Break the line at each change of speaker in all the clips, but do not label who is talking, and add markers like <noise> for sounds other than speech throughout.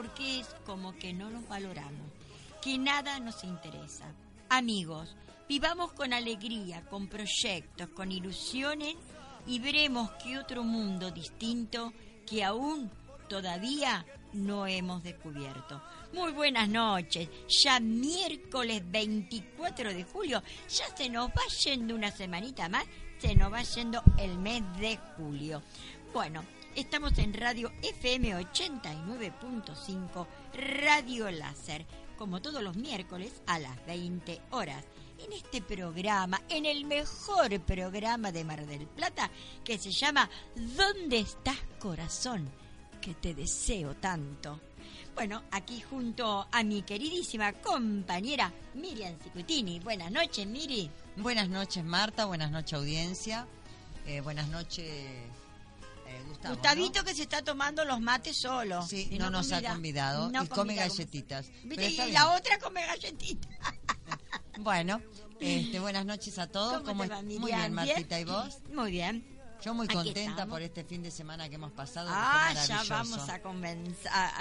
Porque es como que no nos valoramos, que nada nos interesa. Amigos, Vivamos con alegría, con proyectos, con ilusiones y veremos que otro mundo distinto que aún todavía no hemos descubierto. Muy buenas noches, ya miércoles 24 de julio, ya se nos va yendo una semanita más, se nos va yendo el mes de julio. Bueno, estamos en Radio FM 89.5, Radio Láser, como todos los miércoles a las 20 horas en este programa, en el mejor programa de Mar del Plata, que se llama ¿Dónde estás corazón? Que te deseo tanto. Bueno, aquí junto a mi queridísima compañera Miriam Cicutini. Buenas noches, Miri.
Buenas noches, Marta. Buenas noches, audiencia. Eh, buenas noches, Gustavo.
Gustavito que se está tomando los mates solo.
Sí, no, nos ha convidado y come galletitas.
y la otra come galletitas.
Bueno, <laughs> este, buenas noches a todos.
¿Cómo, te va,
Muy bien, Martita, ¿y vos?
Muy bien.
Yo muy contenta por este fin de semana que hemos pasado.
Ah, ya vamos a,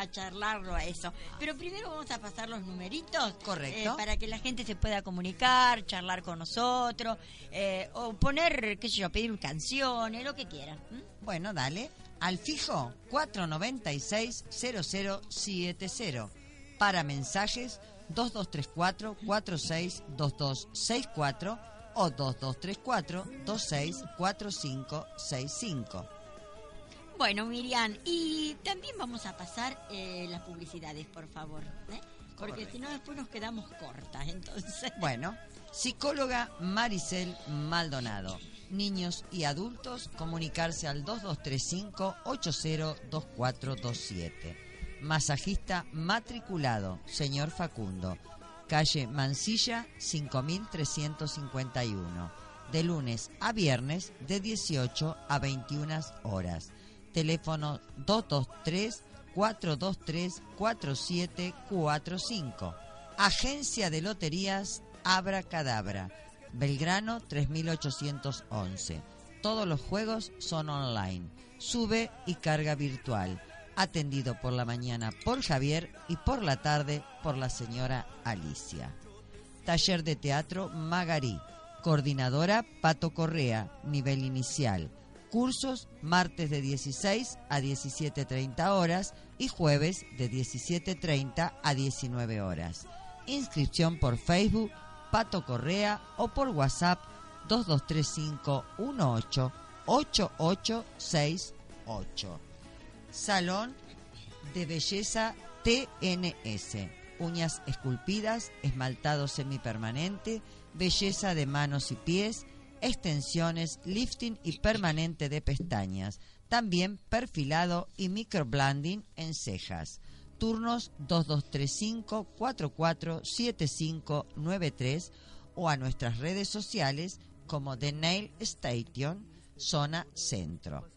a, charlarlo a eso. Pero primero vamos a pasar los numeritos.
Correcto.
Eh, para que la gente se pueda comunicar, charlar con nosotros, eh, o poner, qué sé yo, pedir canciones, lo que quieran.
Bueno, dale. Al fijo 496-0070. Para mensajes 2234-462264 o 2234-264565.
Bueno, Miriam, y también vamos a pasar eh, las publicidades, por favor, ¿eh? porque si no después nos quedamos cortas, entonces. <laughs>
Bueno, psicóloga Maricel Maldonado. Niños y adultos, comunicarse al 2235 802427 Masajista matriculado, señor Facundo. Calle Mansilla, 5351. De lunes a viernes, de 18 a 21 horas. Teléfono 223-423-4745. Agencia de Loterías Abra Cadabra. Belgrano 3811. Todos los juegos son online. Sube y carga virtual atendido por la mañana por Javier y por la tarde por la señora Alicia. Taller de Teatro Magarí, coordinadora Pato Correa, nivel inicial. Cursos martes de 16 a 17.30 horas y jueves de 17.30 a 19 horas. Inscripción por Facebook Pato Correa o por WhatsApp 2235 18 8868. Salón de Belleza TNS. Uñas esculpidas, esmaltado semipermanente, belleza de manos y pies, extensiones, lifting y permanente de pestañas. También perfilado y microblending en cejas. Turnos 2235 447593 o a nuestras redes sociales como The Nail Station, zona centro.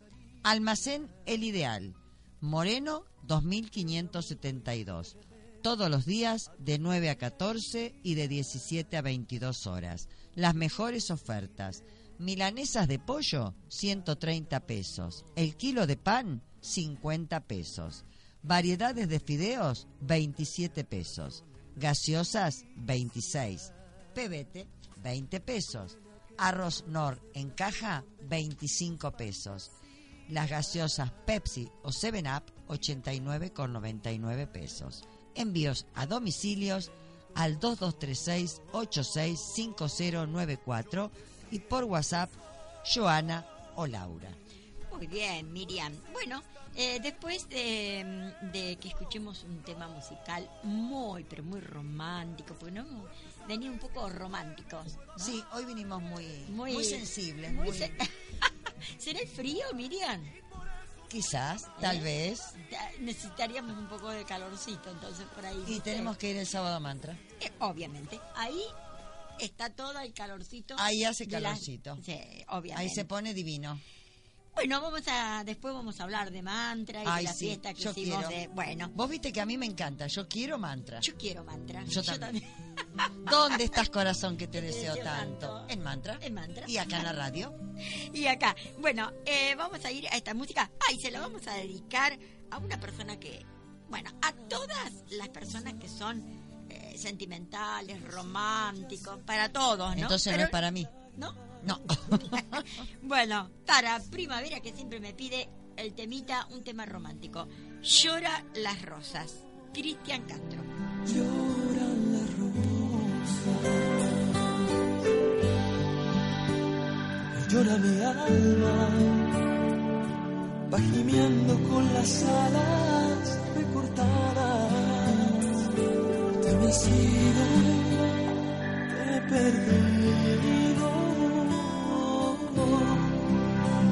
Almacén El Ideal Moreno 2572. Todos los días de 9 a 14 y de 17 a 22 horas. Las mejores ofertas. Milanesas de pollo 130 pesos. El kilo de pan 50 pesos. Variedades de fideos 27 pesos. Gaseosas 26. Pebete 20 pesos. Arroz Nor en caja 25 pesos las gaseosas Pepsi o 7up 89,99 pesos. Envíos a domicilios al 2236-865094 y por WhatsApp Joana o Laura.
Muy bien, Miriam. Bueno, eh, después de, que escuchemos un tema musical muy, pero muy romántico, porque no venía un poco románticos.
Sí, hoy vinimos muy, muy, sensibles. <laughs>
¿Será el frío, Miriam?
Quizás, tal
¿Eh?
vez.
Ya Necesitaríamos un poco de calorcito, entonces por ahí.
Y tenemos que ir el sábado a Mantra.
Eh, obviamente. Ahí está todo el calorcito.
Ahí hace
la-
calorcito.
Sí, obviamente.
Ahí se pone divino.
Bueno, vamos a después vamos a hablar de mantra y
Ay,
de la
sí,
fiesta que hicimos de. Bueno,
Vos viste que a mí me encanta. Yo quiero mantra.
yo quiero mantra.
Yo también. <laughs> ¿Dónde estás, corazón, que te
Te
deseo
deseo
tanto?
tanto.
En mantra.
En mantra.
Y acá en la radio. <laughs>
Y acá, bueno, eh, vamos a ir a esta música. Ay, se la vamos a dedicar a una persona que, bueno, a todas las personas que son eh, sentimentales, románticos, para todos, ¿no?
Entonces no es para mí.
¿No?
No. <laughs>
Bueno, para primavera que siempre me pide el temita, un tema romántico. Llora las rosas. Cristian Castro.
Lloran las rosas, llora mi alma, va gimiendo con las alas recortadas. Te me has ido, te he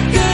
de que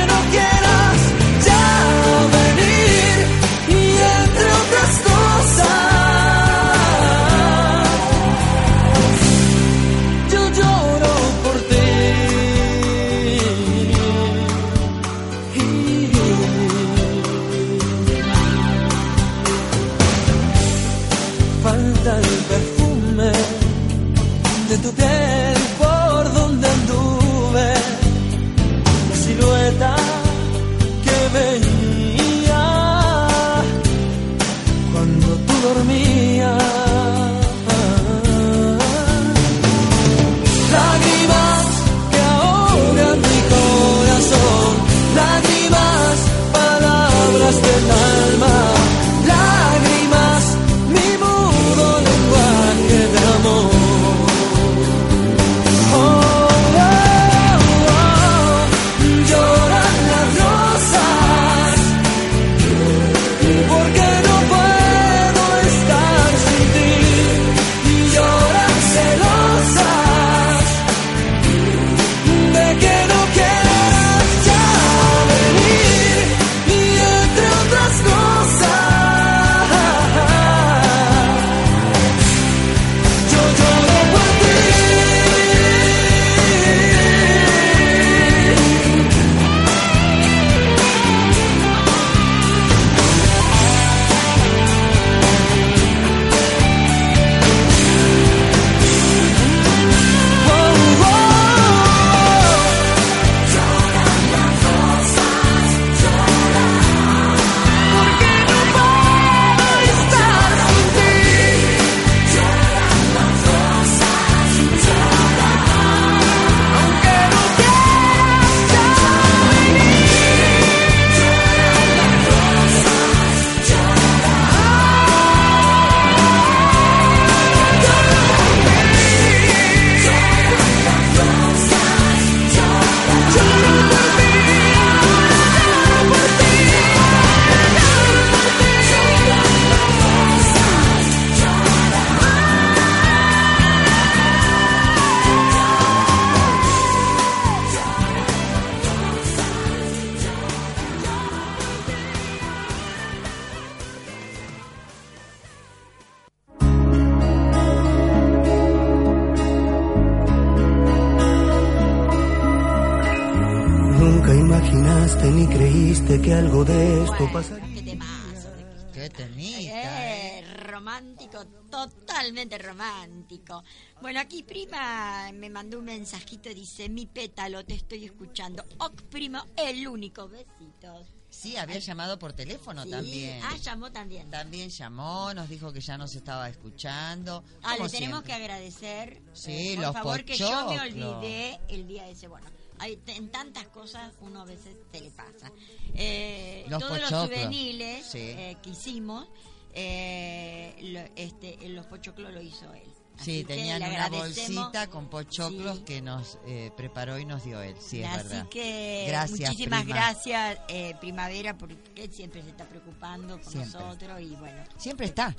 romántico. Bueno, aquí prima me mandó un mensajito, dice, mi pétalo, te estoy escuchando. Ok, primo, el único, besitos.
Sí, había llamado por teléfono
Sí,
también.
Ah, llamó también.
También llamó, nos dijo que ya nos estaba escuchando.
Ah, le tenemos
siempre.
que agradecer.
Sí,
eh, por
los
favor, que yo me
pochoclos.
olvidé el día ese. Bueno, hay, en tantas cosas uno a veces se le pasa. Eh,
Los
todos los
pochoclos.
juveniles
Sí.
eh, que hicimos, eh, lo- este, los pochoclos lo hizo él.
Sí,
Así
tenían una bolsita con pochoclos
Sí.
que nos eh, preparó y nos dio él. Sí, es
Así
verdad.
que
Gracias,
muchísimas
prima.
gracias, eh, Primavera, porque él siempre se está preocupando por
Siempre.
nosotros y bueno,
Siempre está.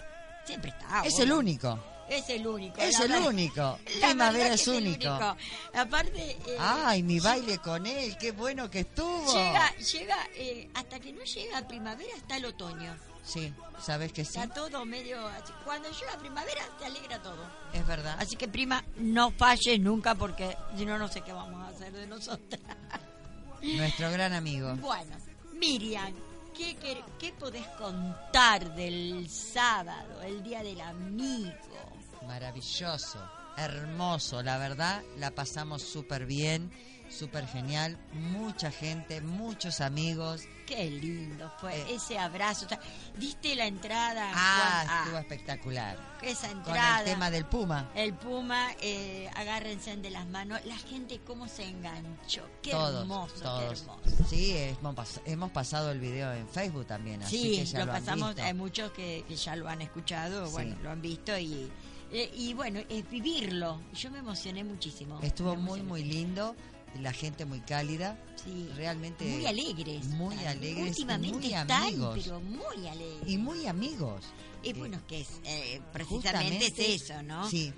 siempre está.
es
obvio.
el único.
Es el único.
Es el
verdad.
único. Primavera es único.
Aparte, eh,
Ay, mi baile con él, qué bueno que estuvo.
llega, llega eh, hasta que no llega primavera está el otoño.
Sí, sabes que sí,
Está todo medio así. Cuando llega primavera se alegra todo.
es verdad.
Así que prima, no falles nunca porque si no, no sé qué vamos a hacer de nosotras.
Nuestro gran amigo.
Bueno, Miriam, ¿qué, qué, qué podés contar del sábado, el día del amigo?
Maravilloso, hermoso, la verdad, la pasamos súper bien, súper genial, mucha gente, muchos amigos.
Qué lindo fue
Eh.
ese abrazo. O sea, ¿Diste la entrada?
Ah,
Juan?
estuvo espectacular.
esa
Con
entrada.
el tema del Puma.
El Puma, eh, agárrense de las manos. La gente cómo se enganchó. Qué
todos,
hermoso,
todos.
qué hermoso.
Sí, hemos, pas- hemos pasado el video en Facebook también, así
Sí,
que ya
lo, pasamos, hay muchos que, que ya lo han escuchado,
Sí.
bueno, lo han visto y, eh, y bueno, es vivirlo. Yo me emocioné muchísimo.
Estuvo muy, muy lindo, la gente muy cálida,
Sí.
realmente
Muy alegres.
muy alegres
Últimamente
muy
están,
amigos.
pero muy alegres.
y muy amigos.
Y
Eh,
bueno, que es eh, precisamente es eso, ¿no?
Sí,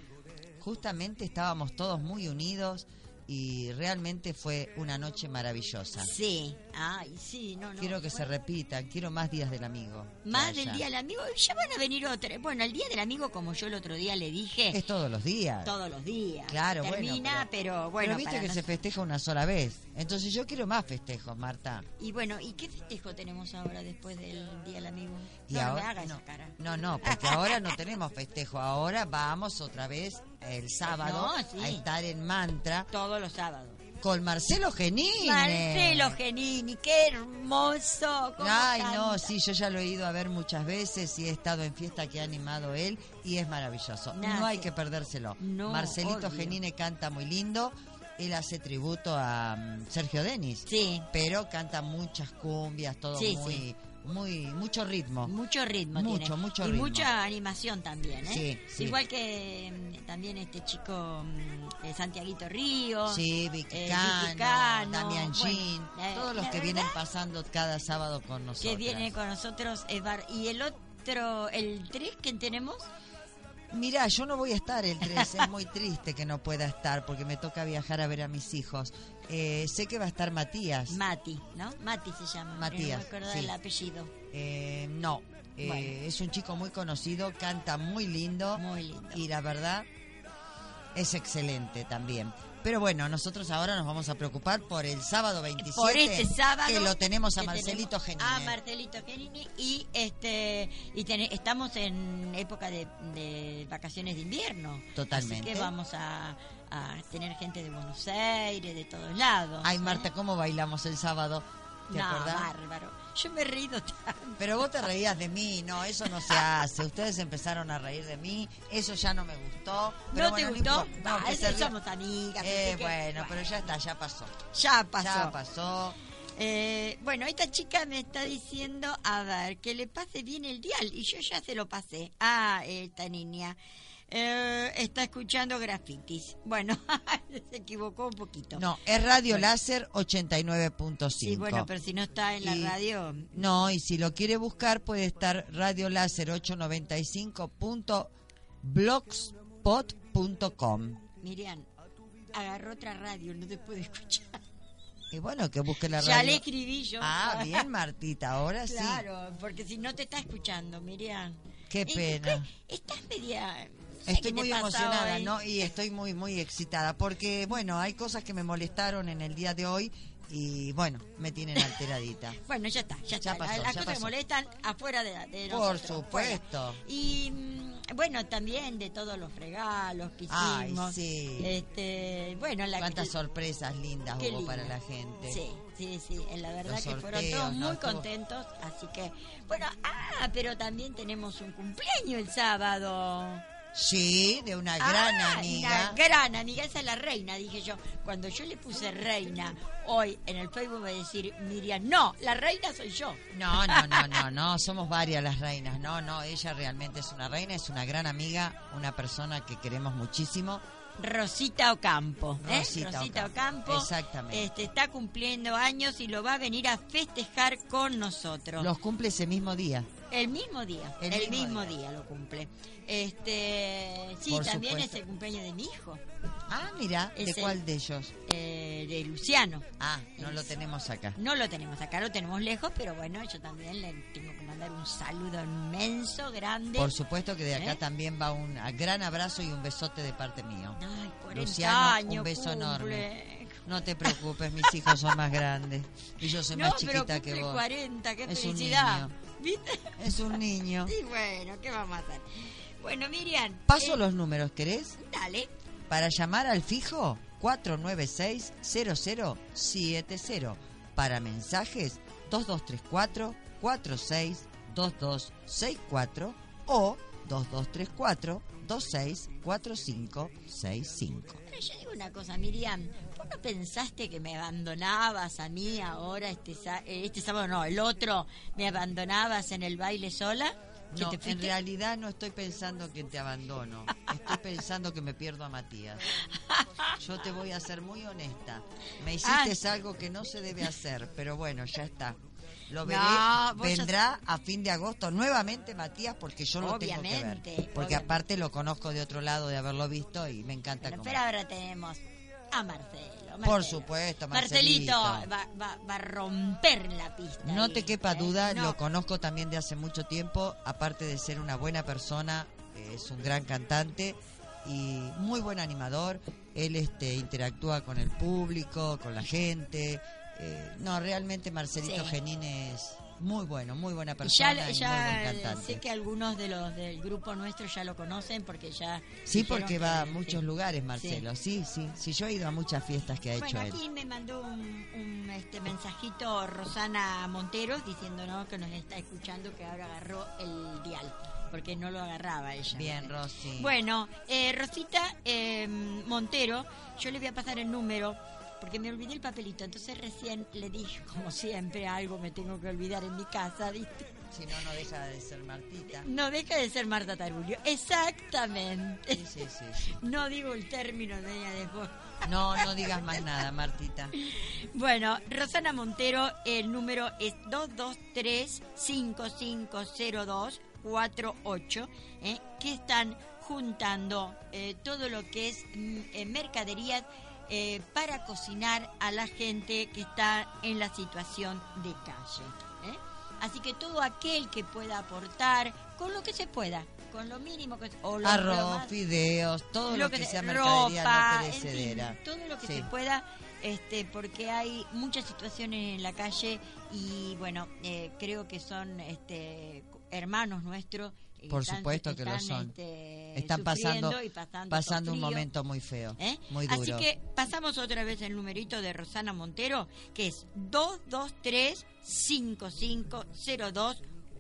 justamente estábamos todos muy unidos y realmente fue una noche maravillosa.
Sí, ay, sí, no, no.
Quiero que se repita, quiero más días del amigo.
Más del Día del Amigo, ya van a venir otras. Bueno, el Día del Amigo, como yo el otro día le dije,
Es todos los días.
todos los días.
Claro, bueno,
Termina, pero,
pero
bueno.
viste
para
que se festeja una sola vez. Entonces yo quiero más festejos, Marta.
Y bueno, ¿y qué festejo tenemos ahora después del Día del Amigo?
Y
no, no
ahora-
me
no,
esa cara.
No, no, porque ahora no tenemos festejo. Ahora vamos otra vez el sábado
No, sí.
a estar en Mantra
Todos los sábados.
con Marcelo Genini.
Marcelo Genini, qué hermoso.
Ay, no, sí, yo ya lo he ido a ver muchas veces y he estado en fiesta que ha animado él y es maravilloso. No hay que perdérselo.
No,
Marcelito
obvio.
Genine canta muy lindo. Él hace tributo a mm, Sergio Denis.
Sí,
Pero canta muchas cumbias, todo
Sí,
muy,
sí.
Muy, mucho ritmo.
mucho ritmo
Mucho,
tiene.
mucho
y
ritmo.
mucha animación también, ¿eh?
Sí, sí.
Igual que mm, también este chico mm, eh, Santiaguito Río.
Sí, Vicky
eh,
Cano, Damián
bueno,
Jean,
la-
todos los que vienen pasando cada sábado con nosotros.
que viene con nosotros es Bar- y el otro el 3 que tenemos
Mirá, yo no voy a estar el 3, es muy triste que no pueda estar porque me toca viajar a ver a mis hijos. Eh, sé que va a estar Matías.
Mati no Mati se llama
Matías,
no me acuerdo
sí.
del apellido
Eh, no, eh,
Bueno.
es un chico muy conocido, canta muy lindo
muy lindo
y la verdad es excelente también. Pero bueno, nosotros ahora nos vamos a preocupar por el sábado 27.
por este sábado
Que lo tenemos a Marcelito Genini.
a Marcelito Genini y este y tene- estamos en época de, de vacaciones de invierno
Totalmente.
así que vamos a, a tener gente de Buenos Aires de todos lados
Ay,
¿eh?
Marta, ¿cómo bailamos el sábado? ¿Te
no,
acordás?
bárbaro yo me he reído <laughs> tanto
Pero vos te reías de mí, no, eso no se hace. Ustedes empezaron a reír de mí, eso ya no me gustó. Pero
¿No te gustó?
importa.
Ah,
ría-
somos amigas.
Eh,
que,
bueno, pero ya está, ya pasó.
ya pasó.
Ya pasó.
Eh, bueno, esta chica me está diciendo, a ver, que le pase bien el dial. Y yo ya se lo pasé a esta niña. Eh, está escuchando grafitis. Bueno, <laughs> se equivocó un poquito.
No, es Radio Láser 89.5.
Sí, bueno, pero si no está en la
Y-
radio,
No, y si lo quiere buscar puede estar Radio Láser 895.blogspot.com.
Miriam, agarró otra radio, no te puede escuchar.
Y bueno, que busque la
Ya
radio.
le escribí yo.
Ah, bien, Martita, ahora sí.
Claro, porque si no te está escuchando, Miriam.
Qué
¿Y
pena.
Estás media...
Estoy
¿qué te
muy emocionada,
hoy?
¿no? Y estoy muy, muy excitada, porque, bueno, hay cosas que me molestaron en el día de hoy y, bueno, me tienen <laughs> alteradita.
Bueno, ya está, ya,
Ya
está.
pasó,
Las
ya
cosas que molestan afuera de, de
Por
nosotros,
supuesto.
fuera. Y mm, bueno, también de todos los regalos que
Ay,
hicimos.
sí.
Este, bueno, la
Cuántas sorpresas lindas hubo para la gente.
Sí, sí, sí, la verdad
Los
que fueron todos muy contentos, así que, bueno, ah, pero también tenemos un cumpleaños el sábado.
Sí, de una gran
Ah,
amiga.
Una gran amiga, esa es la reina, dije yo. Cuando yo le puse reina hoy en el Facebook, va a decir Miriam, no, la reina soy yo.
No, no, no, no, no, somos varias las reinas. No, no, ella realmente es una reina, es una gran amiga, una persona que queremos muchísimo.
Rosita Ocampo. ¿eh?
Rosita Ocampo,
Ocampo.
exactamente.
Este, está cumpliendo años y lo va a venir a festejar con nosotros.
Los cumple ese mismo día.
El mismo día,
El
el,
mismo
mismo, día. lo cumple. Este, sí,
Por
también
supuesto.
es el cumpleaños de mi hijo,
Ah, mira, ¿de
el-
cuál de ellos?
eh, de Luciano.
Ah, no lo tenemos acá.
No lo tenemos acá, lo tenemos lejos, pero bueno, yo también le tengo que mandar un saludo inmenso, grande.
Por supuesto que de acá
¿Eh?
también va un gran abrazo y un besote de parte mío.
Ay, 40
Luciano,
años,
un beso
cumple.
enorme. No te preocupes, mis hijos son más grandes y yo soy <laughs>
No,
más chiquita que vos.
40, qué
Es un
felicidad.
niño.
¿Viste?
Es un niño.
Y bueno, ¿qué vamos a hacer? Bueno, Miriam.
Paso
eh,
los números, ¿querés?
Dale.
Para llamar al fijo 496-0070. Para mensajes 2234 462264 o 2234 264565.
Pero yo digo una cosa, Miriam. ¿Vos no pensaste que me abandonabas a mí ahora, este, este sábado, no, el otro, me abandonabas en el baile sola? ¿Que
No, en realidad no estoy pensando que te abandono. Estoy pensando que me pierdo a Matías. Yo te voy a ser muy honesta. Me hiciste
Ah.
algo que no se debe hacer, pero bueno, ya está. Lo veré.
No, vos ya-
Vendrá a fin de agosto nuevamente Matías porque yo lo tengo que ver. Porque
obviamente.
aparte lo conozco de otro lado de haberlo visto y me encanta cómo-
pero ahora tenemos a Marcelo.
Por supuesto,
Marcelito
Marcelito.
va, va- va a romper la pista.
No
ahí,
te quepa
¿eh?
duda,
No.
lo conozco también de hace mucho tiempo, aparte de ser una buena persona, eh, es un gran cantante y muy buen animador. Él este interactúa con el público, con la gente. Eh, no, realmente Marcelito
Sí.
Genín es muy bueno, muy buena
Y
persona
ya,
y
ya
muy buen cantante.
sé que algunos de los del grupo nuestro ya lo conocen porque ya
Sí, porque
que-
va a
sí.
muchos lugares, Marcelo. Sí, sí, sí. yo he ido a muchas fiestas que ha hecho él.
aquí me mandó un, un, este mensajito Rosana Monteros diciéndonos que nos está escuchando que ahora agarró el dial porque no lo agarraba ella.
Bien, Rosy.
Bueno, eh, Rosita eh, Montero, yo le voy a pasar el número porque me olvidé el papelito, entonces recién le dije, como siempre, algo me tengo que olvidar en mi casa, ¿viste?
Si no, no deja de ser Martita.
No deja de ser Marta Tarulio, exactamente.
Sí, sí, sí, sí.
No digo el término de ella después.
No, no digas más nada, Martita.
Bueno, Rosana Montero, el número es 223-5502-48, ¿eh? que están juntando eh, todo lo que es mm, eh, mercaderías eh, para cocinar a la gente que está en la situación de calle. ¿eh? Así que todo aquel que pueda aportar con lo que se pueda, con lo mínimo que o lo, lo
Arroz,
más-
fideos, todo lo, que,
se-
sea mercadería
ropa,
no
en fin,
perecedera.
todo lo que
Sí.
se pueda, este, porque hay muchas situaciones en la calle y bueno, eh, creo que son este, hermanos nuestros.
Por
están-
supuesto que lo
están,
son.
este,
Están pasando,
pasando,
pasando un momento muy feo,
¿Eh?
muy duro.
Así que pasamos otra vez el numerito de Rosana Montero, que es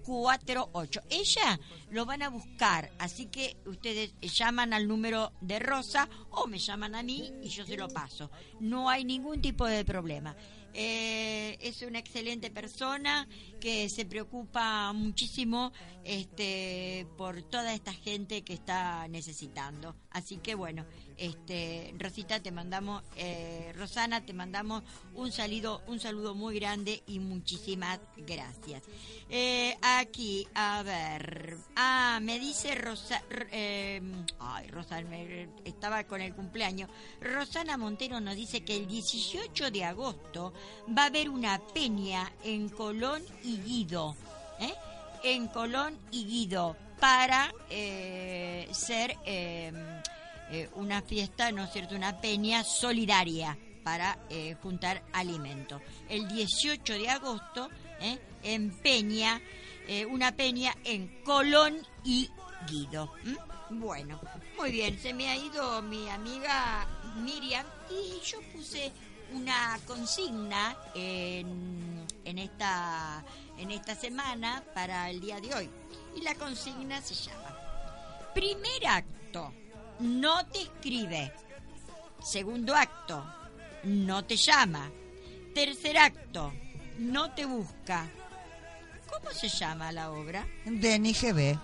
223-5502-48. Ella lo van a buscar, así que ustedes llaman al número de Rosa o me llaman a mí y yo se lo paso. No hay ningún tipo de problema. Eh, es una excelente persona que se preocupa muchísimo este, por toda esta gente que está necesitando. Así que bueno, este, Rosita, te mandamos, eh, Rosana, te mandamos un saludo, un saludo muy grande y muchísimas gracias. Eh, aquí, a ver, ah, me dice Rosa, eh, ay, Rosa, me- estaba con el cumpleaños. Rosana Montero nos dice que el 18 de agosto va a haber una peña en Colón y Guido, ¿eh? En Colón y Guido para ser eh, una fiesta, ¿no es cierto? Una peña solidaria para eh, juntar alimentos. El 18 de agosto, ¿eh? en Peña, una peña en Colón y Guido. Bueno, muy bien, se me ha ido mi amiga Miriam y yo puse una consigna en, en esta en esta semana para el día de hoy. Y la consigna se llama Primer acto, no te escribe. Segundo acto, no te llama. Tercer acto, no te busca. ¿Cómo se llama la obra?
Denny GB.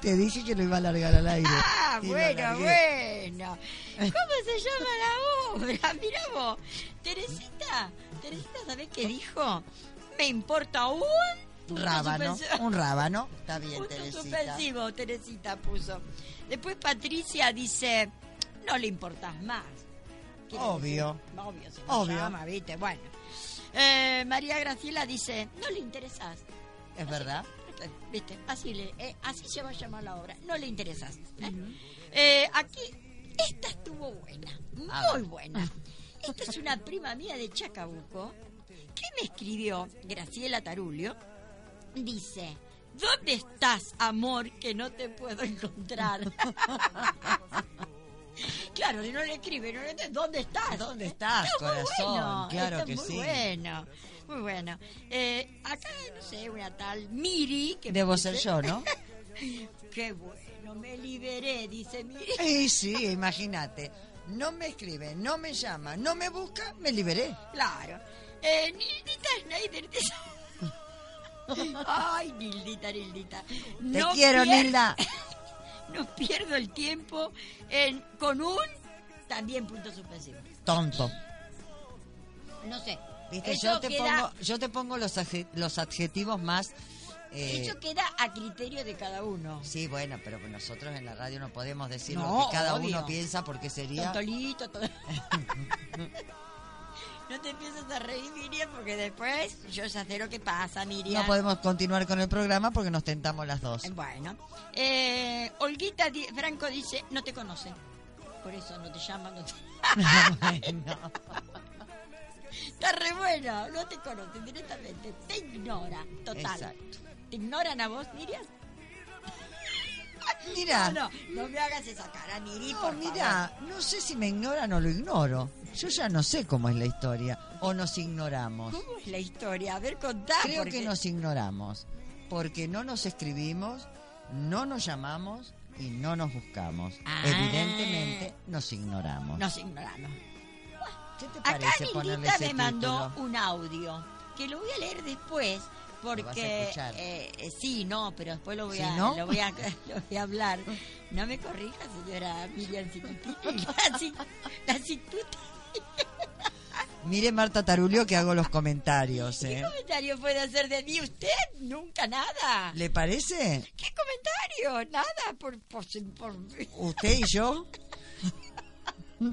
Te dije que lo iba a largar al aire.
Ah,
Y
bueno, bueno. ¿Cómo se llama la obra? <laughs> Mira vos. Teresita, Teresita, ¿sabés qué dijo? Me importa un... punto
Rábano,
suspensivo.
un rábano. Está bien,
Punto
Teresita.
suspensivo, Teresita puso. Después Patricia dice, no le importas más.
Obvio.
decir, obvio, se
Obvio.
llama, ¿viste? Bueno. Eh, María Graciela dice, no le interesas.
¿Es verdad?
¿Viste? Así, le, eh, así se va a llamar la obra. No le interesas. ¿eh? Aquí, esta estuvo buena. Muy buena. Esta es una prima mía de Chacabuco que me escribió, Graciela Tarulio. Dice, ¿dónde estás, amor, que no te puedo encontrar? <laughs> claro, no le escribe, no le entiende, ¿dónde estás?
¿Dónde estás,
Está
corazón?
bueno,
Claro
está
que
muy
sí.
bueno, muy bueno. Eh, acá, no sé, una tal Miri. Que
Debo
dice-
ser yo, ¿no? <laughs>
Qué bueno, me liberé, dice Miri. <laughs>
Y sí, imagínate. No me escribe, no me llama, no me busca, me liberé.
Claro. Eh, Nildita Schneider dice... Ay, Nildita, Nildita.
Te
No
quiero,
pier-
Nilda. <laughs>
No pierdo el tiempo en, con un también punto suspensivo.
Tonto.
No sé.
Viste,
Eso
yo te
queda-
pongo, yo te pongo los, los adjetivos más. eh,
Eso queda a criterio de cada uno.
Sí, bueno, pero nosotros en la radio no podemos decir
No,
lo que cada
obvio.
uno piensa porque sería.
Tontolito, todo. <laughs> No te empieces a reír, Miriam, porque después yo ya sé lo que pasa, Miriam.
No podemos continuar con el programa porque nos tentamos las dos.
Bueno, eh, Olguita Di- Franco dice, no te conoce. Por eso no te llama, no te... <laughs>
Bueno.
Está re bueno, no te conoce directamente, te ignora, total.
Exacto.
¿Te ignoran a vos, Miriam?
Mira,
No, no, no me hagas esa cara, Miri,
no,
por
mira, no sé si me ignoran o lo ignoro. Yo ya no sé cómo es la historia. O nos ignoramos.
¿Cómo es la historia? A ver, contá.
Creo
porque-
que nos ignoramos. Porque no nos escribimos, no nos llamamos y no nos buscamos.
Ah.
Evidentemente nos ignoramos.
Nos ignoramos.
¿Qué te
Acá
parece ese
me mandó un audio que lo voy a leer después porque eh, eh, sí, no, pero después lo voy
¿Sí,
a
no?
lo voy a <laughs> lo voy a hablar. No me corrija, señora Miriam. <laughs> La, <laughs>
Mire Marta Tarulio que hago los comentarios,
¿Qué
¿eh?
comentario puede hacer de mí usted? Nunca nada.
¿Le parece?
¿Qué comentario? Nada por por, por-
¿Usted y yo?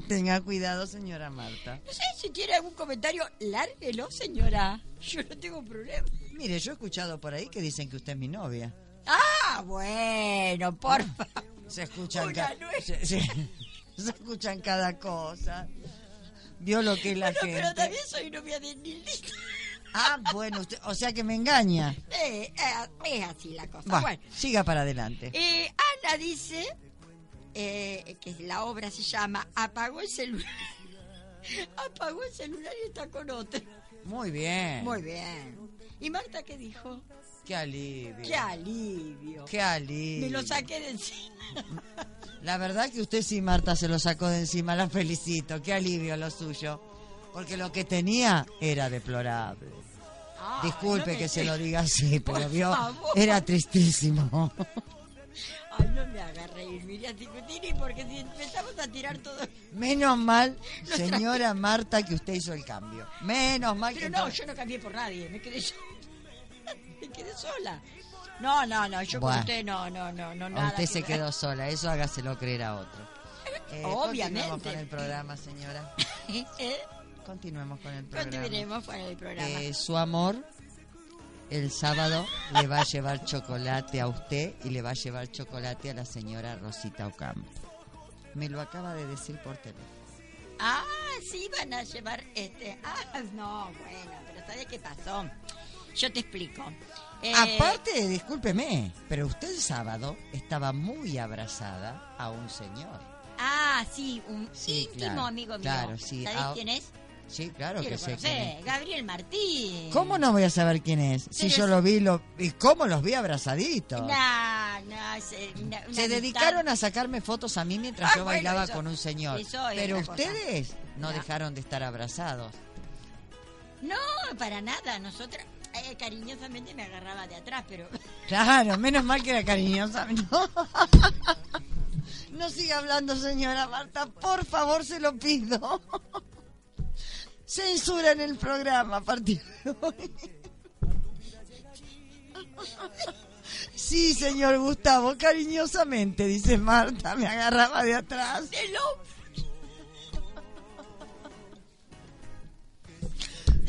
Tenga cuidado, señora Marta.
no sé si tiene algún comentario, lárguelo, señora. Yo no tengo problema.
Mire, yo he escuchado por ahí que dicen que usted es mi novia.
Ah, bueno, por <laughs> favor.
Se escuchan,
Una
se, se- <laughs> se escuchan cada cosa. Vio lo que es la
Bueno,
gente.
pero también soy novia de Nildita.
Ah, bueno, usted, o sea que me engaña.
Eh, eh, es así la cosa.
Va,
Bueno,
siga para adelante.
eh, Ana dice eh, que la obra se llama Apagó el celular. <laughs> Apagó el celular y está con otro.
Muy bien.
Muy bien. ¿Y Marta qué dijo?
Qué alivio.
¡Qué alivio!
Qué alivio.
Me lo saqué de encima.
La verdad que usted sí, Marta, se lo sacó de encima. La felicito. Qué alivio lo suyo. Porque lo que tenía era deplorable. Disculpe
no
que se lo diga así, pero
Por
vio,
favor.
era tristísimo. <laughs>
Ay, no me haga reír, Miriam Cicutini, porque si empezamos a tirar todo...
Menos mal, <laughs> señora Marta, que usted hizo el cambio. Menos mal
Pero
que
no, yo no cambié por nadie, me quedé yo. <laughs> me quedé sola. No, no, no, yo
Bueno.
con usted no, no, no, no, nada.
usted se quedó sola, eso hágaselo creer a otro. Eh,
Obviamente.
Continuemos con el programa, señora.
¿Eh?
Continuemos con el programa. <laughs>
Continuaremos con el programa.
Eh, su amor, el sábado le va a llevar chocolate a usted y le va a llevar chocolate a la señora Rosita Ocampo. Me lo acaba de decir por teléfono.
Ah, sí, van a llevar este. Ah, no, bueno, pero ¿sabes qué pasó? Yo te explico. Eh,
Aparte, discúlpeme, pero usted el sábado estaba muy abrazada a un señor.
Ah, sí, un
Sí,
íntimo
claro,
amigo mío.
claro, sí.
¿Sabés
Ah,
quién es?
Sí, claro
Quiero
que sé
conocer,
quién es.
Gabriel Martín.
¿Cómo no voy a saber quién es? Si
Pero
yo
es-
lo vi, lo... ¿y cómo los vi abrazaditos?
No, no, se, una
Se dedicaron a sacarme fotos a mí mientras
Ah,
yo
bueno,
bailaba
eso-
con un señor. Pero
cosa.
ustedes no dejaron de estar abrazados.
No, para nada. Nosotras, eh, cariñosamente me agarraba de atrás, pero <laughs>
Claro, menos mal que era cariñosa. No, <laughs> no siga hablando, señora Marta. Por favor, se lo pido. <laughs> Censura en el programa a. Sí, señor Gustavo, cariñosamente, dice Marta, me agarraba de atrás.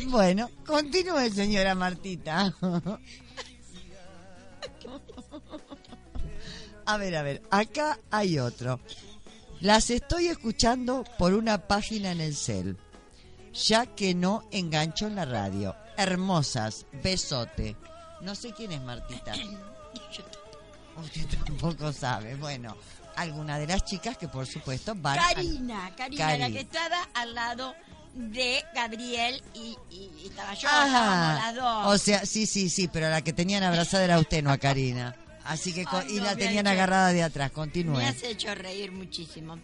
Bueno, continúe, señora Martita. A ver, a ver, acá hay otro. Las estoy escuchando por una página en el cel, ya que no engancho en la radio. Hermosas, besote. No sé quién es Martita. <coughs> Usted tampoco sabe. Bueno, alguna de las chicas que por supuesto van a-
Karina, Karina, la que estaba al lado de Gabriel y, y- y estaba yo, estábamos las dos.
O sea, sí, sí, sí, pero la que tenían abrazada era usted, no a Karina. Así que,
Ay,
y
no,
la tenían
hecho-
agarrada de atrás. Continúe.
Me has hecho reír muchísimo.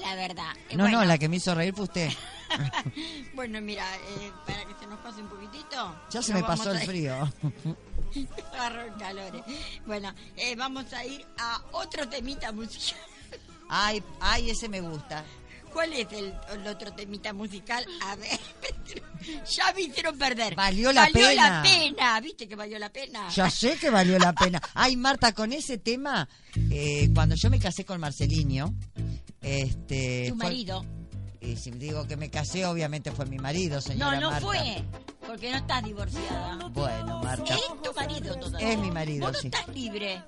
La verdad.
No,
bueno,
no, la que me hizo reír fue usted. <laughs>
Bueno, mira, eh, para que se nos pase un poquitito.
Ya se me pasó el frío. <laughs>
Agarró el calor. eh. Bueno, eh, vamos a ir a otro temita musical.
Ay, ay, ese me gusta.
¿Cuál es el, el otro temita musical? A ver, <laughs> ya me hicieron perder.
Valió la
Valió
pena.
la pena, ¿viste que valió la pena?
Ya sé que valió la pena. Ay, Marta, con ese tema, eh, cuando yo me casé con Marcelinho, este...
Tu
fue-
marido.
Y si digo que me casé, obviamente fue mi marido, señora
No, no
Marta.
fue, porque no estás divorciada.
Bueno, Marta.
Es tu marido todavía.
Es mi marido,
Vos no
sí.
estás libre.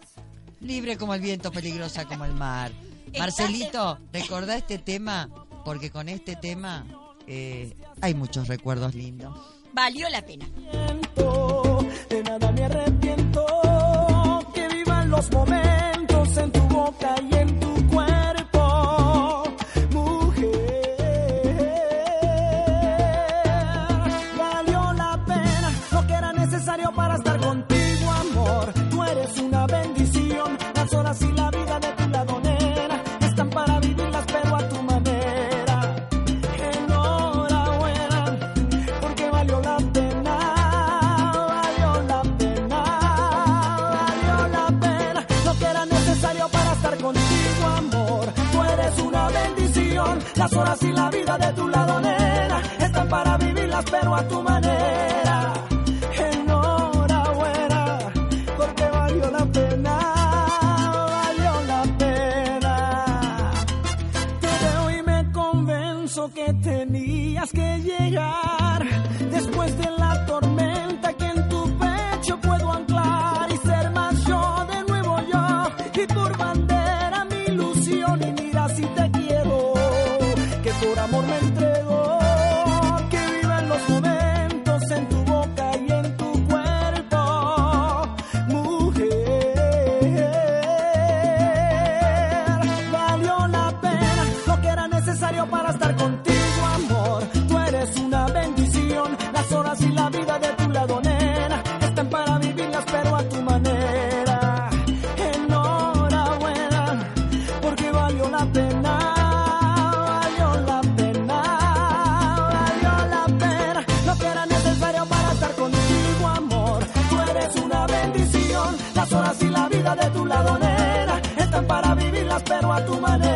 Libre como el viento, peligrosa como el mar. Marcelito, recordá este tema, porque con este tema eh, hay muchos recuerdos lindos.
Valió la pena.
de nada me arrepiento. Que vivan los momentos en tu boca para vivirlas pero a tu manera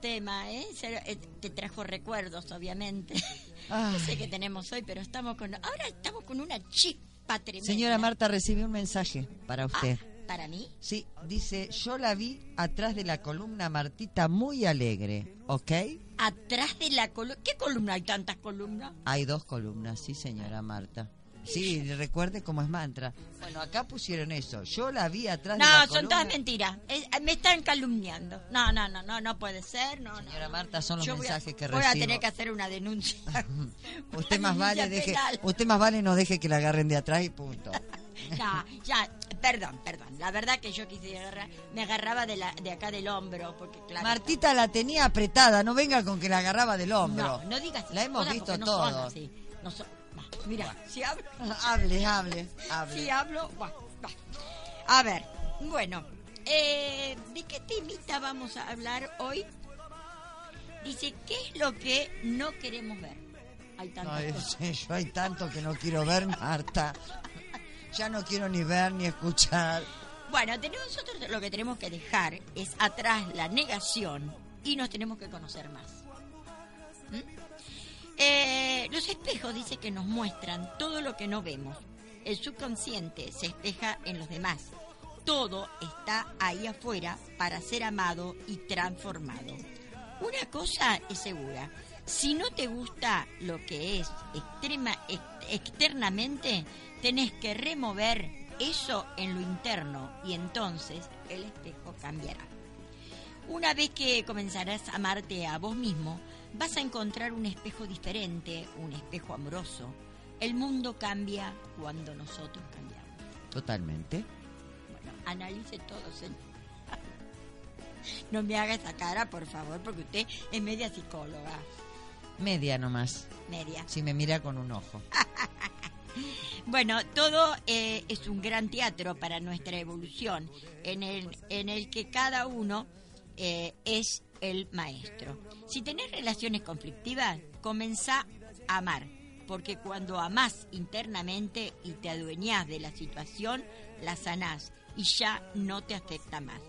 Tema, ¿eh? Eh, Te trajo recuerdos, obviamente. <laughs> No sé qué tenemos hoy, pero estamos con... Ahora estamos con una chispa tremenda.
Señora Marta, recibí un mensaje para usted.
¿Para mí?
Sí, dice, yo la vi atrás de la columna Martita muy alegre, ¿ok?
Atrás de la columna... ¿Qué columna? Hay tantas columnas.
Hay dos columnas, sí, señora Marta. Sí, recuerde cómo es mantra. Bueno, acá pusieron eso. Yo la vi atrás de la
No, son todas mentiras. Es- me están calumniando. No, no, no, no, no puede ser. No, no,
Señora
no.
Marta, son los
voy a-
mensajes que
Voy
recibo.
a tener que hacer una denuncia. <laughs>
Usted más vale deje,
penal.
usted más vale no deje que la agarren de atrás y punto. <laughs>
No, ya, perdón, perdón. La verdad que yo quise agarrar, me agarraba de, la, de acá del hombro, porque claro.
Martita la tenía apretada, no venga con que la agarraba del hombro.
No, no digas
La hemos visto
no son
todos.
así. No son- mira, si hablo, <laughs>
Hable, hable, hable.
si hablo, va, va. A ver, bueno, eh, ¿de qué temita vamos a hablar hoy? Dice, ¿qué es lo que no queremos ver? Hay
sí, yo hay tanto que no quiero ver, Marta. Ya no quiero ni ver ni escuchar.
Bueno, nosotros lo que tenemos que dejar es atrás la negación y nos tenemos que conocer más. Eh, los espejos dice que nos muestran todo lo que no vemos. El subconsciente se espeja en los demás. Todo está ahí afuera para ser amado y transformado. Una cosa es segura, si no te gusta lo que es extrema, ex- externamente, tenés que remover eso en lo interno y entonces el espejo cambiará. Una vez que comenzarás a amarte a vos mismo, vas a encontrar un espejo diferente, un espejo amoroso. El mundo cambia cuando nosotros cambiamos.
Totalmente.
Bueno, analice todo, señor. <laughs> No me haga esa cara, por favor, porque usted es media psicóloga.
Media nomás.
Media.
Si me mira con un ojo. <laughs>
Bueno, todo eh, es un gran teatro para nuestra evolución, en el, en el que cada uno eh, es el maestro. Si tenés relaciones conflictivas, comenzá a amar, porque cuando amás internamente y te adueñás de la situación, la sanás y ya no te afecta más.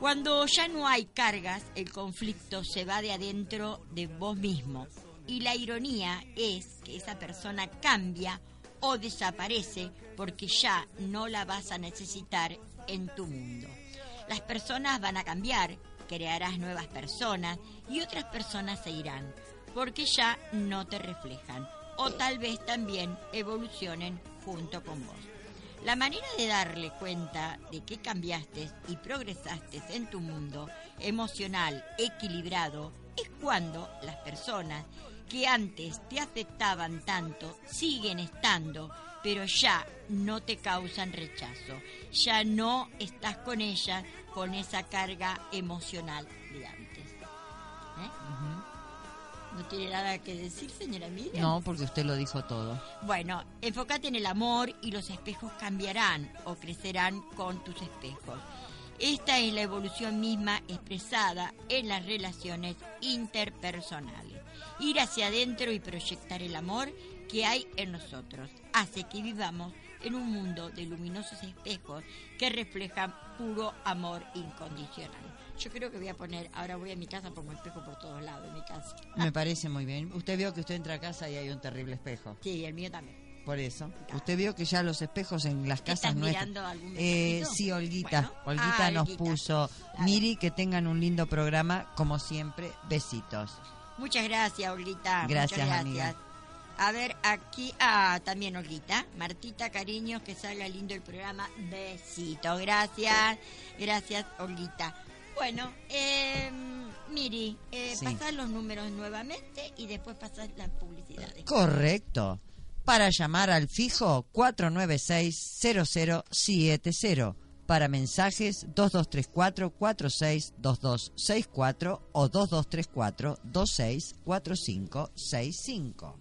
Cuando ya no hay cargas, el conflicto se va de adentro de vos mismo. Y la ironía es que esa persona cambia o desaparece porque ya no la vas a necesitar en tu mundo. Las personas van a cambiar, crearás nuevas personas y otras personas se irán porque ya no te reflejan o tal vez también evolucionen junto con vos. La manera de darle cuenta de que cambiaste y progresaste en tu mundo emocional equilibrado es cuando las personas que antes te afectaban tanto siguen estando, pero ya no te causan rechazo. Ya no estás con ellas con esa carga emocional de antes. ¿Eh? ¿No tiene nada que decir, señora Miriam?
No, porque usted lo dijo todo.
Bueno, enfócate en el amor y los espejos cambiarán o crecerán con tus espejos. Esta es la evolución misma expresada en las relaciones interpersonales. Ir hacia adentro y proyectar el amor que hay en nosotros hace que vivamos en un mundo de luminosos espejos que reflejan puro amor incondicional. Yo creo que voy a poner, ahora voy a mi casa, pongo espejo por todos lados en mi casa.
Me parece muy bien. Usted vio que usted entra a casa y hay un terrible espejo.
Sí, el mío también.
Por eso. Usted vio que ya los espejos en las casas
¿Estás
nuestras.
mirando algún
Eh, sí, Olguita.
Bueno.
Olguita
Ah,
nos
Olguita.
puso. Miri, que tengan un lindo programa, como siempre. Besitos.
Muchas gracias, Olguita.
Gracias,
Muchas
amiga.
A ver, aquí, ah, también Olguita. Martita, cariños, que salga lindo el programa. Besito. Gracias. Gracias, Olguita. Bueno, eh, Miri, eh,
Sí.
pasar los números nuevamente y después pasar las publicidades.
Correcto. Para llamar al fijo 496-0070. Para mensajes 2234-462264 o 2234-264565.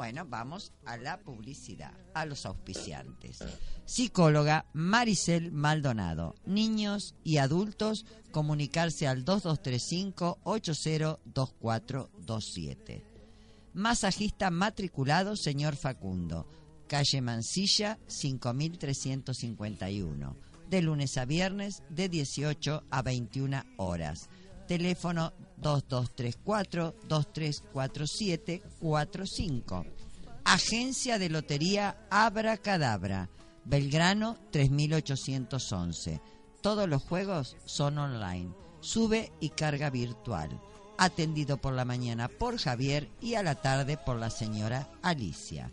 Bueno, vamos a la publicidad, a los auspiciantes. Psicóloga Maricel Maldonado. Niños y adultos, comunicarse al 2235-802427. Masajista matriculado, señor Facundo. Calle Mansilla, 5351. De lunes a viernes, de 18 a 21 horas. Teléfono 2234-234745. Agencia de Lotería Abra Cadabra. Belgrano 3811. Todos los juegos son online. Sube y carga virtual. Atendido por la mañana por Javier y a la tarde por la señora Alicia.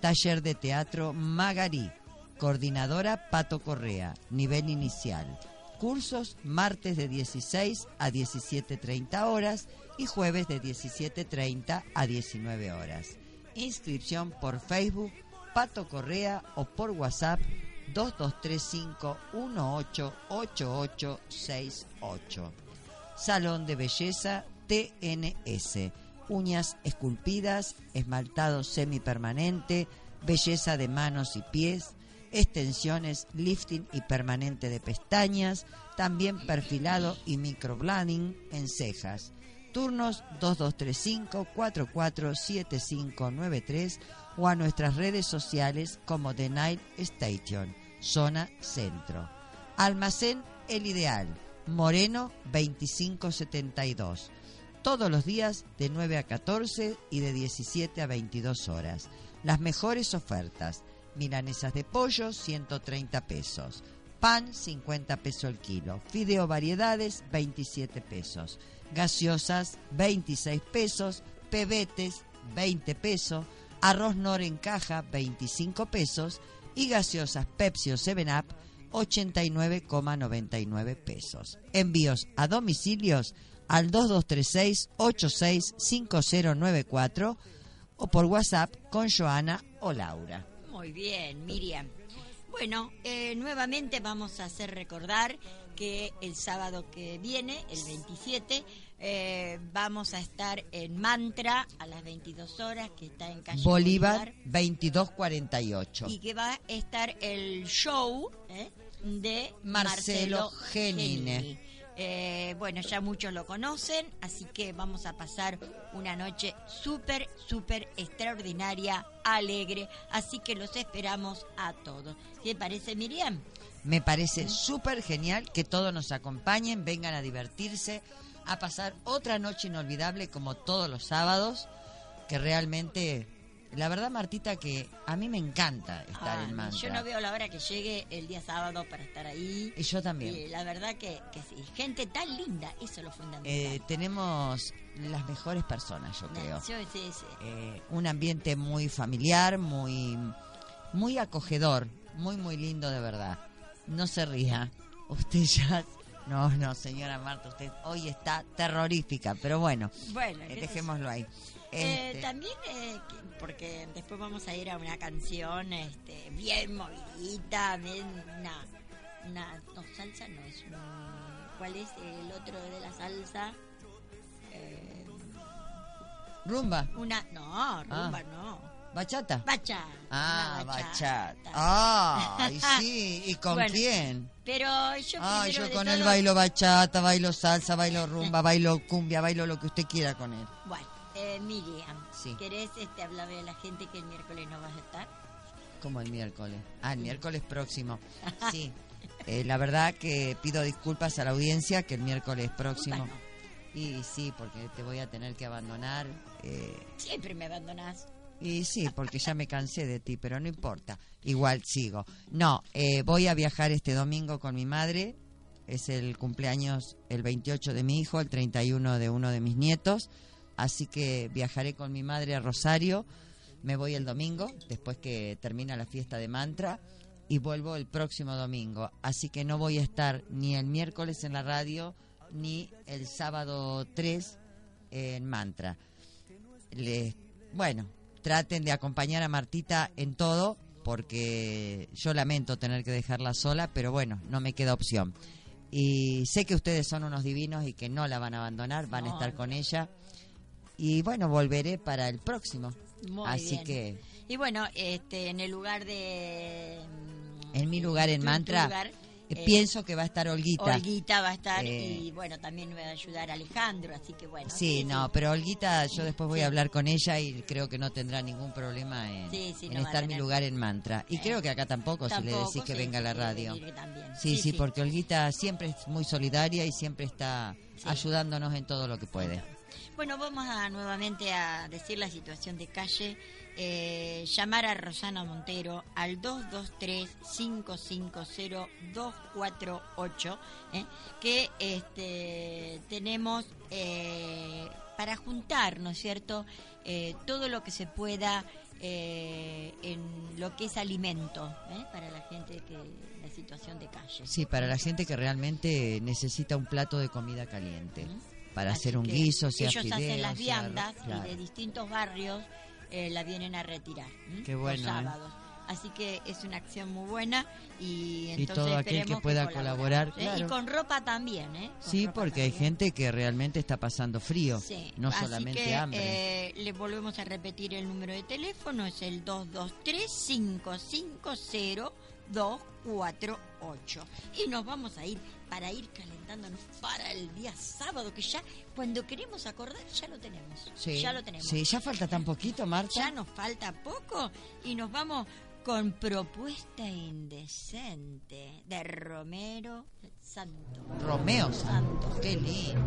Taller de Teatro Magarí. Coordinadora Pato Correa. Nivel inicial. Cursos martes de 16 a 17.30 horas y jueves de 17.30 a 19 horas. Inscripción por Facebook Pato Correa o por WhatsApp 2235-188868. Salón de Belleza TNS. Uñas esculpidas, esmaltado semipermanente, belleza de manos y pies, extensiones, lifting y permanente de pestañas, también perfilado y microblading en cejas. Turnos 2235-447593 o a nuestras redes sociales como The Night Station, zona centro. Almacén El Ideal, Moreno 2572. Todos los días de 9 a 14 y de 17 a 22 horas. Las mejores ofertas. Milanesas de pollo 130 pesos. Pan 50 pesos el kilo. Fideo variedades 27 pesos. Gaseosas 26 pesos. Pebetes 20 pesos. Arroz Nor en caja 25 pesos. Y gaseosas Pepsi o 7-Up 89,99 pesos. Envíos a domicilios al 2236-865094 o por WhatsApp con Joana o Laura.
Muy bien, Miriam. Bueno, eh, nuevamente vamos a hacer recordar que el sábado que viene, el 27, eh, vamos a estar en Mantra a las 22 horas, que está en calle
Bolívar 2248.
Y que va a estar el show ¿eh? de
Marcelo,
Marcelo
Genine.
Eh, bueno, ya muchos lo conocen, así que vamos a pasar una noche súper, súper extraordinaria, alegre, así que los esperamos a todos. ¿Qué parece, Miriam?
Me parece súper genial que todos nos acompañen, vengan a divertirse, a pasar otra noche inolvidable como todos los sábados, que realmente, la verdad Martita, que a mí me encanta estar
Ah,
en Mantra.
Yo no veo la hora que llegue el día sábado para estar ahí.
Y yo también.
Y la verdad que, que sí, gente tan linda, eso es lo fundamental.
Eh, tenemos las mejores personas, yo creo.
Sí, sí, sí.
Eh, un ambiente muy familiar, muy, muy acogedor, muy, muy lindo de verdad. No se ría. Usted ya... <laughs> No, no, señora Marta, usted hoy está terrorífica, pero bueno,
Bueno,
eh, dejémoslo ahí.
Eh,
Este,
también, eh, que- porque después vamos a ir a una canción este, bien movidita, bien, una, una, no, salsa no es ¿cuál es el otro de la salsa? Eh,
rumba,
una, no, rumba
Ah.
no,
bachata.
bachata.
Ah, bachata. Ah, y sí, ¿y con
Bueno,
quién?
Pero yo
Ah, con él
todo-
bailo bachata, bailo salsa, bailo rumba, bailo cumbia, bailo lo que usted quiera con él.
Bueno, eh, Miriam,
Sí.
¿querés este, hablarle a la gente que el miércoles no vas a estar?
Como el miércoles. Ah, el miércoles próximo. <laughs> Sí. Eh, la verdad que pido disculpas a la audiencia que el miércoles próximo.
Bueno.
Y sí, porque te voy a tener que abandonar. eh,
Siempre me abandonás.
y sí, porque ya me cansé de ti, pero no importa. Igual sigo. No, eh, voy a viajar este domingo con mi madre. Es el cumpleaños el 28 de mi hijo, el 31 de uno de mis nietos. Así que viajaré con mi madre a Rosario. Me voy el domingo, después que termina la fiesta de mantra. Y vuelvo el próximo domingo. Así que no voy a estar ni el miércoles en la radio, ni el sábado 3 en mantra les, bueno, traten de acompañar a Martita en todo, porque yo lamento tener que dejarla sola, pero bueno, no me queda opción. Y sé que ustedes son unos divinos y que no la van a abandonar, van a estar con ella. Y bueno, volveré para el próximo.
Muy
Así
bien.
que
Y bueno, este, en el lugar de...
en mi lugar, en Mantra,
lugar,
eh,
eh,
pienso que va a estar Olguita.
Olguita va a estar
Eh,
y bueno, también me va a ayudar Alejandro, así que bueno.
Sí, no, pero Olguita, yo después voy
Sí.
a hablar con ella y creo que no tendrá ningún problema en,
Sí, sí,
en
no
estar mi lugar en mantra. Y
Eh,
creo que acá tampoco, si le
tampoco,
decís que venga a la radio. Sí, sí. porque Olguita siempre es muy solidaria y siempre está ayudándonos en todo lo que puede.
Bueno, vamos a nuevamente a decir la situación de calle. Eh, llamar a Rosana Montero al 223-550-248, ¿eh? que este, tenemos eh, para juntar, ¿no es cierto?, Eh, todo lo que se pueda eh, en lo que es alimento ¿eh? para la gente que la situación de calle.
Sí, para la gente que realmente necesita un plato de comida caliente. Para
Así
hacer un guiso, sea
ellos
fideos,
hacen las viandas
claro.
y de distintos barrios eh, la vienen a retirar ¿m?
Qué bueno,
los
¿eh?
sábados así que es una acción muy buena y
Y
entonces
todo aquel que pueda colaborar,
¿eh? y con ropa también ¿eh? Con
Sí, porque hay gente que realmente está pasando frío,
Sí,
no
así
solamente
que,
hambre.
eh, le volvemos a repetir el número de teléfono, es el 223-550-248. Y nos vamos a ir para ir calentándonos para el día sábado, que ya cuando queremos acordar ya lo tenemos.
sí,
Ya lo tenemos.
Sí, ya falta tan poquito, Marta.
Ya nos falta poco y nos vamos con Propuesta Indecente de Romero Santos.
Romeo Santos, qué lindo.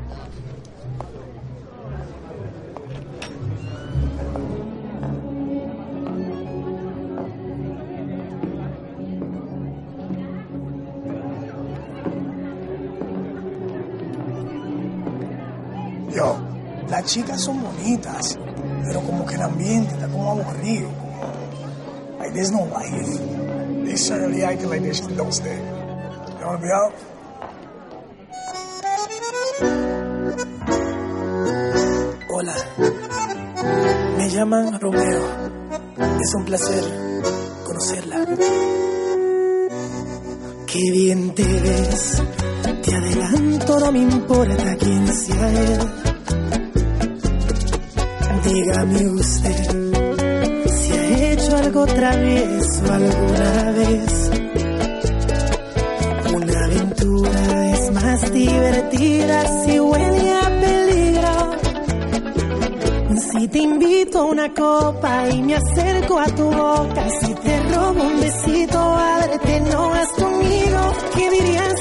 Las chicas son bonitas, pero como que el ambiente está como aburrido. Like, there's no life. They certainly acting like they don't stay. You wanna be out? Hola, me llaman Romeo. Es un placer conocerla. Qué bien te ves. Te adelanto, no me importa quién sea él. Dígame usted si ha hecho algo travieso alguna vez. Una aventura es más divertida si huele a peligro. Si te invito a una copa y me acerco a tu boca, si te robo un besito, ábrete, no vas conmigo. ¿Qué dirías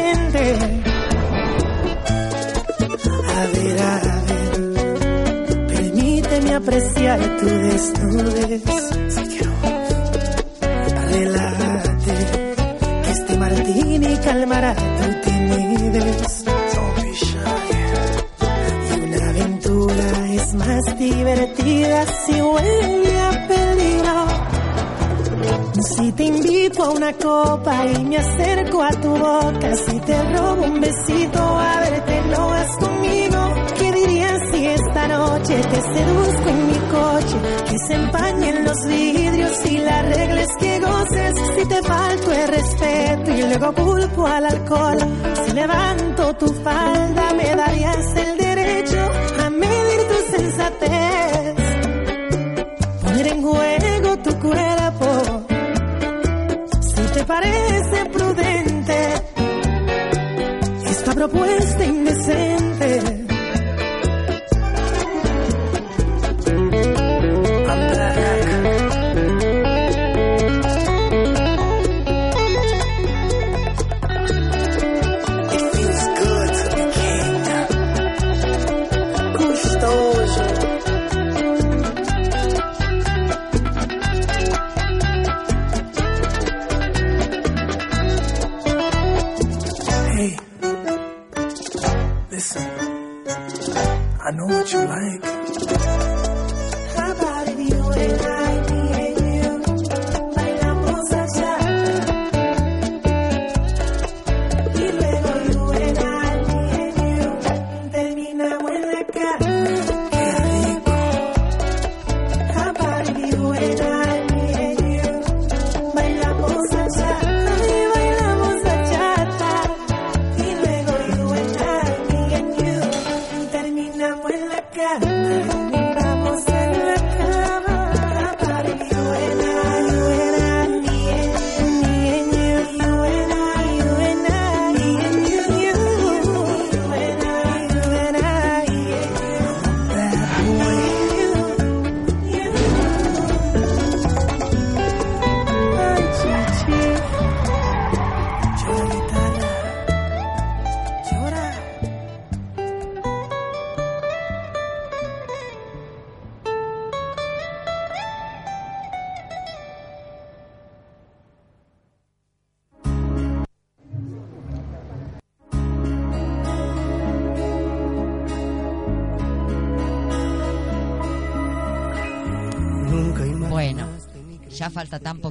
Apreciar tu desnudez. Relájate, que este martini calmará tu timidez. Don't be shy. Y una aventura es más divertida si huele a peligro. Si te invito a una copa y me acerco a tu boca, si te robo un besito, a verte no vas conmigo. Noche te seduzco en mi coche? Que se empañen los vidrios y la regla que goces. Si te falto el respeto y luego culpo al alcohol, si levanto tu falda, me darías el derecho a medir tu sensatez. Poner en juego tu cuerpo si te parece prudente esta propuesta indecente. I know what you like. How about if you and I,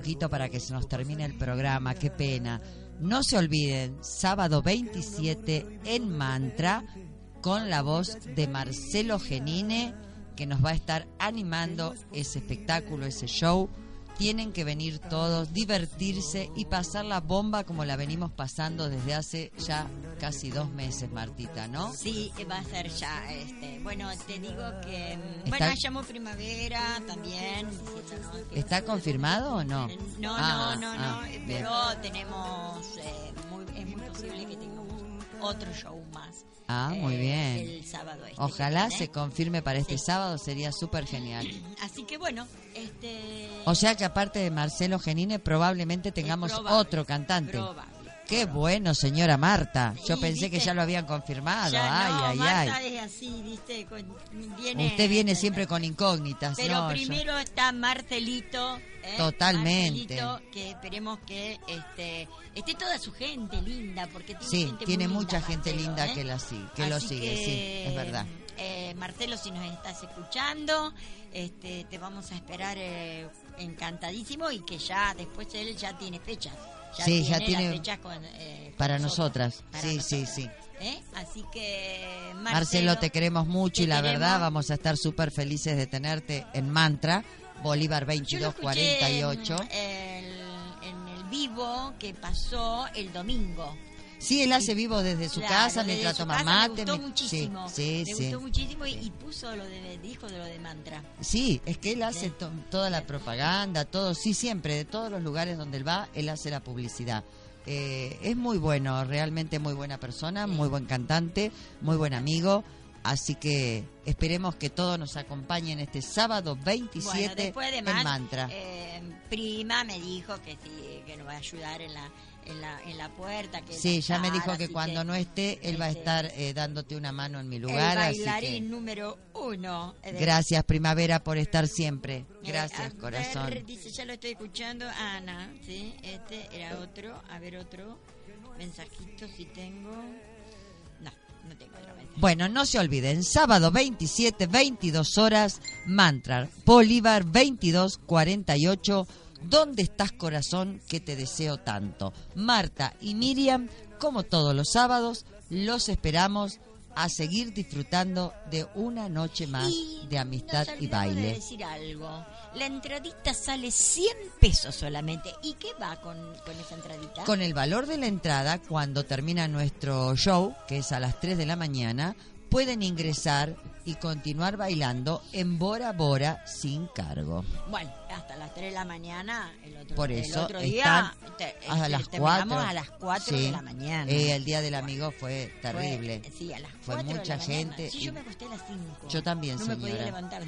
poquito para que se nos termine el programa, qué pena. No se olviden, sábado 27 en Mantra, con la voz de Marcelo Genine, que nos va a estar animando ese espectáculo, ese show. Tienen que venir todos, divertirse y pasar la bomba como la venimos pasando desde hace ya casi dos meses, Martita, ¿no?
Sí, va a ser ya. Este, bueno, te digo que. mm,
Está-
Bueno, llamo primavera también.
¿Está confirmado o no?
No,
Ah,
no, no,
ah,
no.
bien.
Pero tenemos. eh, muy, es muy posible que tengamos otro show más.
Ah, muy
eh,
bien.
El sábado este.
Ojalá
que
se confirme para este
Sí.
sábado, sería súper genial. <clears throat>
Así que bueno, este.
O sea que aparte de Marcelo Genine, probablemente tengamos
probable,
otro cantante.
probable.
Qué bueno, señora Marta. Yo
Y,
pensé que ya lo habían confirmado.
Ya
ay,
no,
ay,
Marta
ay.
es así, ¿viste? Con- viene,
Usted viene siempre con incógnitas,
Pero
¿no? yo-
primero está Marcelito. ¿Eh?
Totalmente.
Que esperemos que este, esté toda su gente linda, porque tiene
Sí,
gente
tiene mucha
linda,
gente
Marcelo,
linda
¿eh?
que, la, sí- que lo sigue,
que,
sí, es verdad.
eh, Marcelo, si nos estás escuchando, este, te vamos a esperar eh, encantadísimo y que ya después él ya tiene fechas. Ya
Sí,
tiene
ya tiene
fechas con, eh,
Para nosotras,
para
sí, sí, sí.
¿eh? Así que Marcelo,
Marcelo, te queremos mucho
te
y la
queremos.
verdad vamos a estar súper felices de tenerte en Mantra, Bolívar
Yo lo escuché
2248.
En, el- en el vivo que pasó el domingo.
Sí, él hace vivo desde su
Claro,
casa
desde
mientras
su
toma
casa
mate.
Me gustó muchísimo.
Sí, sí,
me
sí.
gustó muchísimo y, y puso lo de, dijo de lo de mantra.
Sí, es que él hace to- toda la propaganda, todo, sí, siempre, de todos los lugares donde él va, él hace la publicidad. Eh, es muy bueno, realmente muy buena persona, muy buen cantante, muy buen amigo. Así que esperemos que todos nos acompañen este sábado 27
Bueno, de
en Mantra.
eh, prima me dijo que sí, que nos va a ayudar en la en la, en la puerta. Que
sí, ya me dijo que cuando no esté, él va a
este,
estar eh, dándote una mano en mi
el
lugar. Así
bailarín
que
número uno. eh, de-
gracias, Primavera, por estar siempre.
Eh,
Gracias,
a
corazón.
ver, dice, ya lo estoy escuchando. Ana, sí, este era otro. A ver, otro mensajito si tengo.
Bueno, no se olviden, sábado 27, 22 horas, Mantra, Bolívar 2248. ¿Dónde estás, corazón, que te deseo tanto? Marta y Miriam, como todos los sábados, los esperamos a seguir disfrutando de una noche más
Y
de amistad
nos
y
olvidamos de
baile.
decir algo. La entradita sale 100 pesos solamente. ¿Y qué va con, con esa entradita?
Con el valor de la entrada, cuando termina nuestro show, que es a las 3 de la mañana, pueden ingresar y continuar bailando en Bora Bora sin cargo.
Bueno, hasta las 3 de la mañana. El otro,
Por
el
eso
otro día te-
a
este,
las
terminamos
4.
a las 4
Sí.
de la mañana.
Eh, el día del amigo fue
Fue-
terrible.
sí, a las
Fue
4 de
mucha
la
gente
Sí, yo me acosté a las 5.
Yo también,
no me podía
señora.
levantar.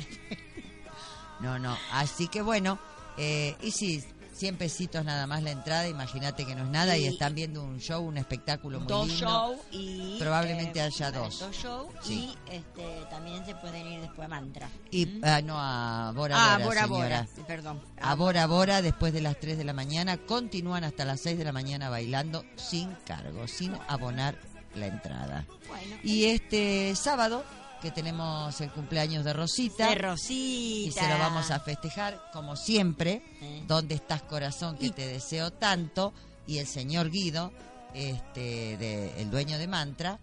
No, no. Así que bueno, eh, y si 100 pesitos nada más la entrada, imagínate que no es nada y,
Y-
están viendo un show, un espectáculo muy
dos
lindo.
shows y
Probablemente
eh,
haya dos.
dos shows
Sí.
y este también se pueden ir después a Mantra
Y
¿Mm?
ah, no a Bora
ah
Bora,
Bora
señora.
Bora perdón
A Bora Bora, después de las 3 de la mañana, continúan hasta las 6 de la mañana bailando sin cargo, sin abonar la entrada.
bueno
Y este sábado, que tenemos el cumpleaños de Rosita,
de Rosita
y se lo vamos a festejar como siempre.
Eh.
¿Dónde estás, corazón, que
Y-
te deseo tanto? Y el señor Guido, este, de- el dueño de Mantra,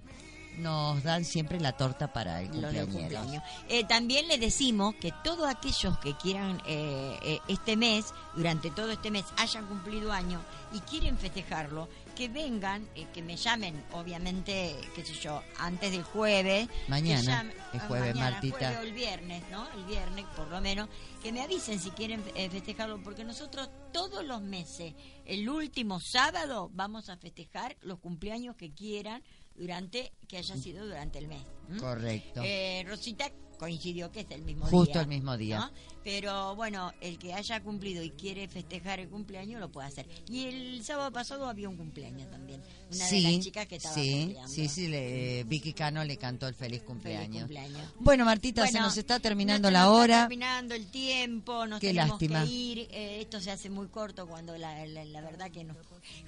nos dan siempre la torta para el cumpleaños.
Eh, también le decimos que todos aquellos que quieran eh, eh, este mes, durante todo este mes, hayan cumplido año y quieren festejarlo, que vengan, eh, que me llamen, obviamente, qué sé yo, antes del jueves.
Mañana,
llamen-
es
ah,
jueves,
mañana,
Martita.
jueves o el viernes, ¿no? El viernes, por lo menos, que me avisen si quieren eh, festejarlo, porque nosotros todos los meses, el último sábado, vamos a festejar los cumpleaños que quieran durante, que haya sido durante el mes.
Correcto.
Eh, Rosita coincidió que es el mismo
Justo
día.
el mismo día.
¿no? Pero bueno, el que haya cumplido y quiere festejar el cumpleaños lo puede hacer. Y el sábado pasado había un cumpleaños también. Una
sí,
de las chicas que estaba
sí, sí, sí, le- Vicky Cano le cantó el feliz
Feliz
cumpleaños.
cumpleaños.
Bueno, Martita, se nos está terminando la
nos está
hora.
terminando el tiempo, nos
Qué
tenemos
lástima.
que ir. Eh, esto se hace muy corto cuando la, la, la verdad que nos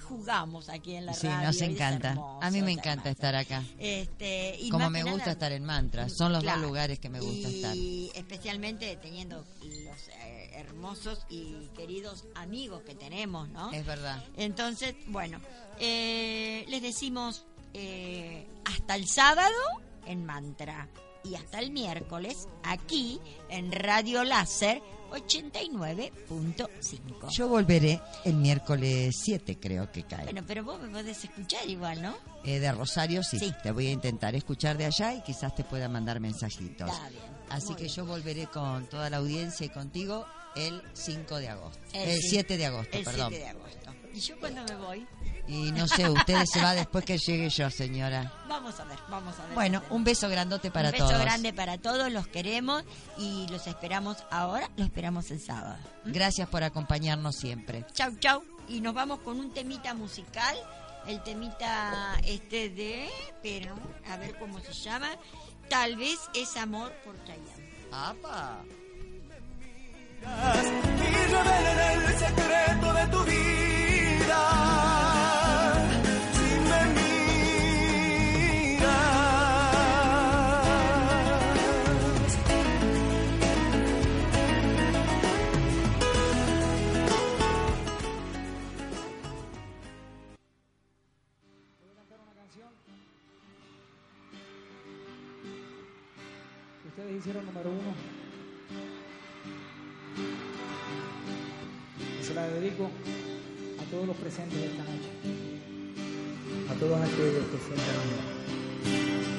jugamos aquí en la
Sí,
radio.
nos encanta.
hermoso,
A mí me encanta
hermoso.
estar acá.
Este, y
Como me gusta
nada-
estar en Mantra. Son los
Claro.
dos lugares que me gusta estar.
Y especialmente teniendo los eh, hermosos y queridos amigos que tenemos, ¿no?
Es verdad.
Entonces, bueno, eh, les decimos eh, hasta el sábado en Mantra y hasta el miércoles aquí en Radio Láser 89.5.
Yo volveré el miércoles 7, creo que cae.
Bueno, pero vos me podés escuchar igual, ¿no?
Eh, de Rosario sí.
Sí.
Te voy a intentar escuchar de allá y quizás te pueda mandar mensajitos.
Está bien.
Así que
bien.
yo volveré con toda la audiencia y contigo el 5 de agosto.
El
El,
sí-
7 de agosto,
El
perdón.
7 de agosto. ¿Y yo cuándo me voy?
Y no sé, ustedes se va después que llegue yo, señora.
Vamos a ver, vamos a ver.
Bueno, un beso grandote para
un beso
todos.
grande para todos, los queremos y los esperamos ahora, los esperamos el sábado.
Gracias por acompañarnos siempre.
Chau, chau. Y nos vamos con un temita musical, el temita este de, pero a ver cómo se llama, tal vez es amor por Chayanne.
¡Apa!
y revelen el secreto de tu vida.
Hicieron número uno. Y se la dedico a todos los presentes esta noche. A todos aquellos que sientan